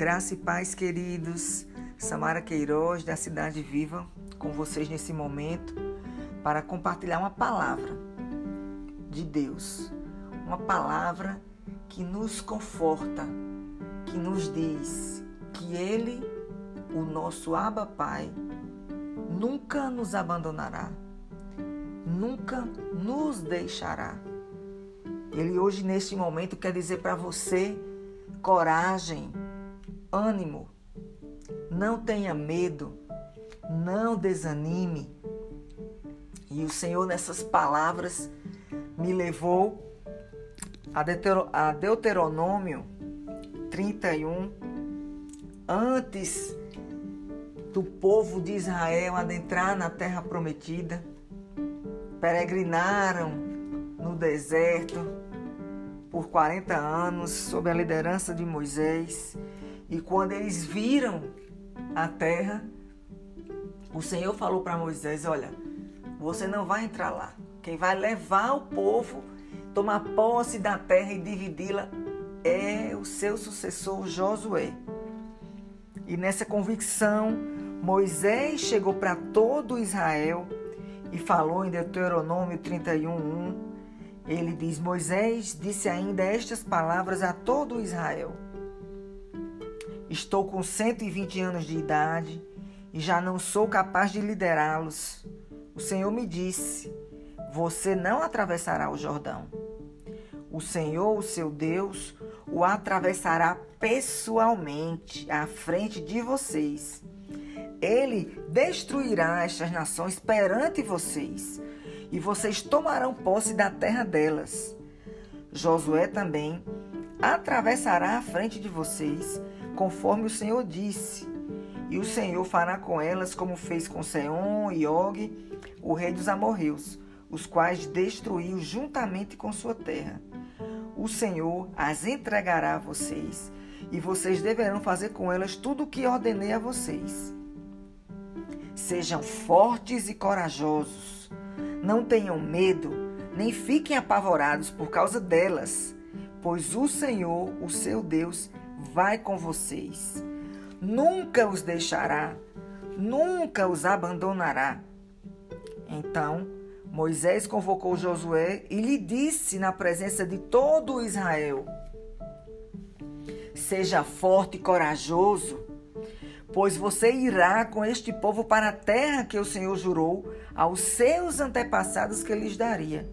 Graça e paz, queridos. Samara Queiroz, da Cidade Viva, com vocês nesse momento para compartilhar uma palavra de Deus. Uma palavra que nos conforta, que nos diz que Ele, o nosso Abba Pai, nunca nos abandonará, nunca nos deixará. Ele hoje, neste momento, quer dizer para você coragem, ânimo, não tenha medo, não desanime. E o Senhor, nessas palavras, me levou a Deuteronômio 31, antes do povo de Israel adentrar na terra prometida, peregrinaram no deserto por 40 anos sob a liderança de Moisés. E quando eles viram a terra, o Senhor falou para Moisés: Olha, você não vai entrar lá. Quem vai levar o povo, tomar posse da terra e dividi-la é o seu sucessor Josué. E nessa convicção, Moisés chegou para todo Israel e falou em Deuteronômio 31:1. Ele diz: Moisés disse ainda estas palavras a todo Israel. Estou com 120 anos de idade e já não sou capaz de liderá-los. O Senhor me disse: Você não atravessará o Jordão. O Senhor, o seu Deus, o atravessará pessoalmente à frente de vocês. Ele destruirá estas nações perante vocês, e vocês tomarão posse da terra delas. Josué também atravessará à frente de vocês conforme o Senhor disse. E o Senhor fará com elas como fez com Seom e Og, o rei dos amorreus, os quais destruiu juntamente com sua terra. O Senhor as entregará a vocês, e vocês deverão fazer com elas tudo o que ordenei a vocês. Sejam fortes e corajosos. Não tenham medo, nem fiquem apavorados por causa delas, pois o Senhor, o seu Deus, vai com vocês. Nunca os deixará, nunca os abandonará. Então Moisés convocou Josué e lhe disse na presença de todo Israel: Seja forte e corajoso, pois você irá com este povo para a terra que o Senhor jurou aos seus antepassados que lhes daria.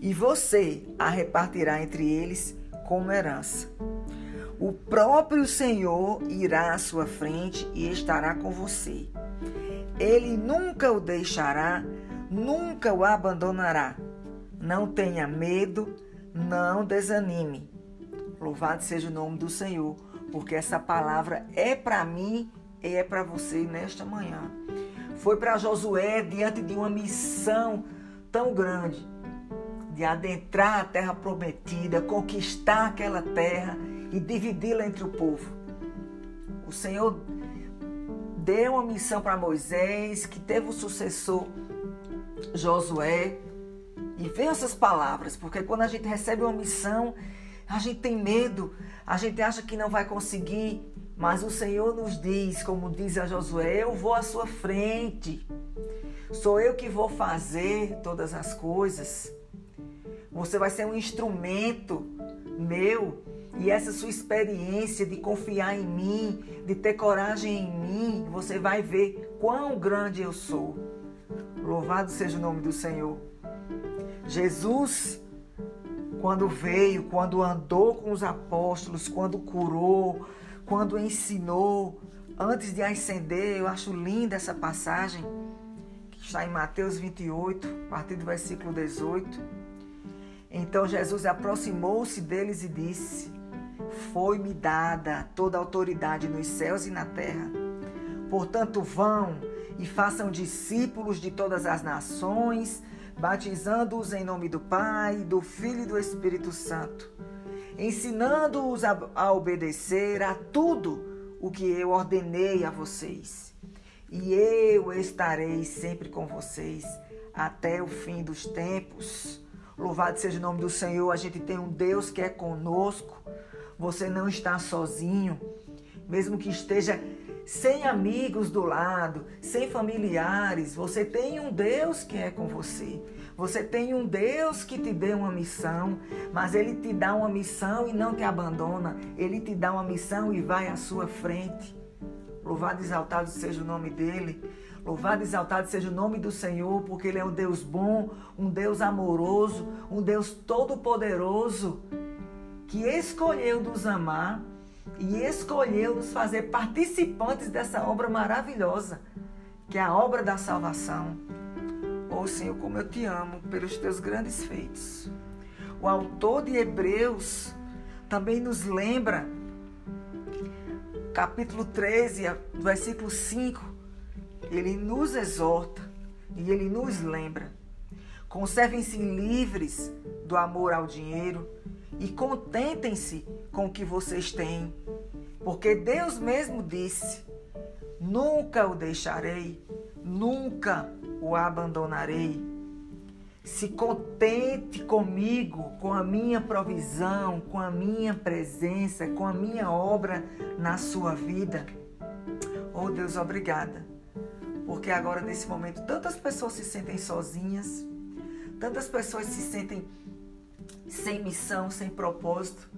E você a repartirá entre eles como herança. O próprio Senhor irá à sua frente e estará com você. Ele nunca o deixará, nunca o abandonará. Não tenha medo, não desanime. Louvado seja o nome do Senhor, porque essa palavra é para mim e é para você nesta manhã. Foi para Josué diante de uma missão tão grande de adentrar a terra prometida, conquistar aquela terra e dividi-la entre o povo. O Senhor deu uma missão para Moisés, que teve o sucessor Josué. E veja essas palavras, porque quando a gente recebe uma missão, a gente tem medo, a gente acha que não vai conseguir, mas o Senhor nos diz, como diz a Josué: Eu vou à sua frente, sou eu que vou fazer todas as coisas. Você vai ser um instrumento meu e essa sua experiência de confiar em mim, de ter coragem em mim, você vai ver quão grande eu sou. Louvado seja o nome do Senhor. Jesus, quando veio, quando andou com os apóstolos, quando curou, quando ensinou, antes de ascender, eu acho linda essa passagem, que está em Mateus 28, a partir do versículo 18. Então Jesus aproximou-se deles e disse: foi-me dada toda a autoridade nos céus e na terra. Portanto, vão e façam discípulos de todas as nações, batizando-os em nome do Pai, do Filho e do Espírito Santo, ensinando-os a, a obedecer a tudo o que eu ordenei a vocês. E eu estarei sempre com vocês até o fim dos tempos. Louvado seja o nome do Senhor, a gente tem um Deus que é conosco você não está sozinho. mesmo que esteja sem amigos do lado, sem familiares, você tem um Deus que é com você. Você tem um Deus que te deu uma missão, mas ele te dá uma missão e não te abandona. Ele te dá uma missão e vai à sua frente. Louvado e exaltado seja o nome dele. Louvado e exaltado seja o nome do Senhor, porque Ele é um Deus bom, um Deus amoroso, um Deus todo-poderoso, que escolheu nos amar e escolheu nos fazer participantes dessa obra maravilhosa, que é a obra da salvação. Oh Senhor, como eu te amo pelos teus grandes feitos. O autor de Hebreus também nos lembra, capítulo 13, versículo 5, ele nos exorta e ele nos lembra. Conservem-se livres do amor ao dinheiro e contentem-se com o que vocês têm, porque Deus mesmo disse: Nunca o deixarei, nunca o abandonarei. Se contente comigo, com a minha provisão, com a minha presença, com a minha obra na sua vida. Oh Deus, obrigada porque agora, nesse momento, tantas pessoas se sentem sozinhas, tantas pessoas se sentem sem missão, sem propósito.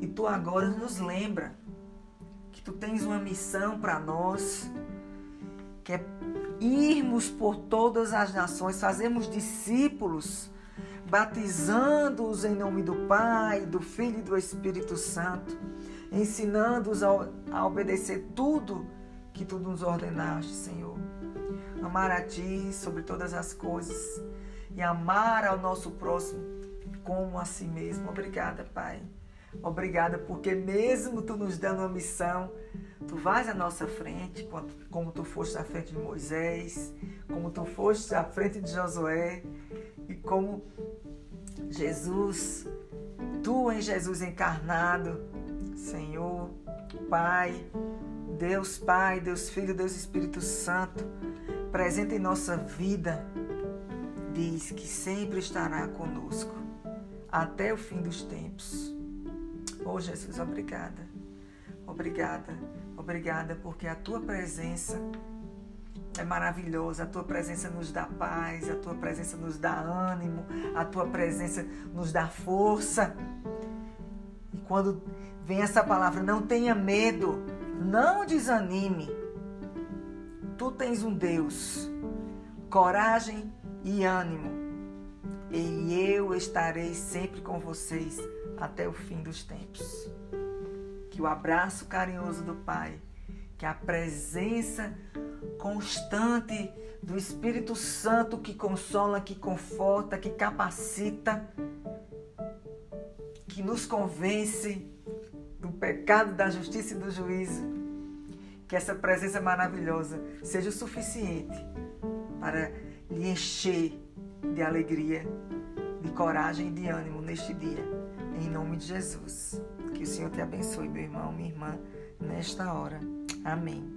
E tu agora nos lembra que tu tens uma missão para nós, que é irmos por todas as nações, fazermos discípulos, batizando-os em nome do Pai, do Filho e do Espírito Santo, ensinando-os a, obedecer tudo que tu nos ordenaste, Senhor amar a Ti sobre todas as coisas e amar ao nosso próximo como a si mesmo. Obrigada, Pai. Obrigada porque mesmo Tu nos dando uma missão, Tu vais à nossa frente, como Tu foste à frente de Moisés, como Tu foste à frente de Josué e como Jesus, Tu em Jesus encarnado, Senhor, Pai, Deus Pai, Deus Filho, Deus Espírito Santo, presente em nossa vida, diz que sempre estará conosco até o fim dos tempos. Oh Jesus, obrigada. Obrigada, obrigada, porque a tua presença é maravilhosa, a tua presença nos dá paz, a tua presença nos dá ânimo, a tua presença nos dá força. E quando vem essa palavra, não tenha medo, não desanime Tu tens um Deus, coragem e ânimo, e eu estarei sempre com vocês até o fim dos tempos. Que o abraço carinhoso do Pai, que a presença constante do Espírito Santo que consola, que conforta, que capacita, que nos convence do pecado, da justiça e do juízo que essa presença maravilhosa seja o suficiente para lhe encher de alegria, de coragem e de ânimo neste dia. Em nome de Jesus. Que o Senhor te abençoe, meu irmão, minha irmã, nesta hora. Amém.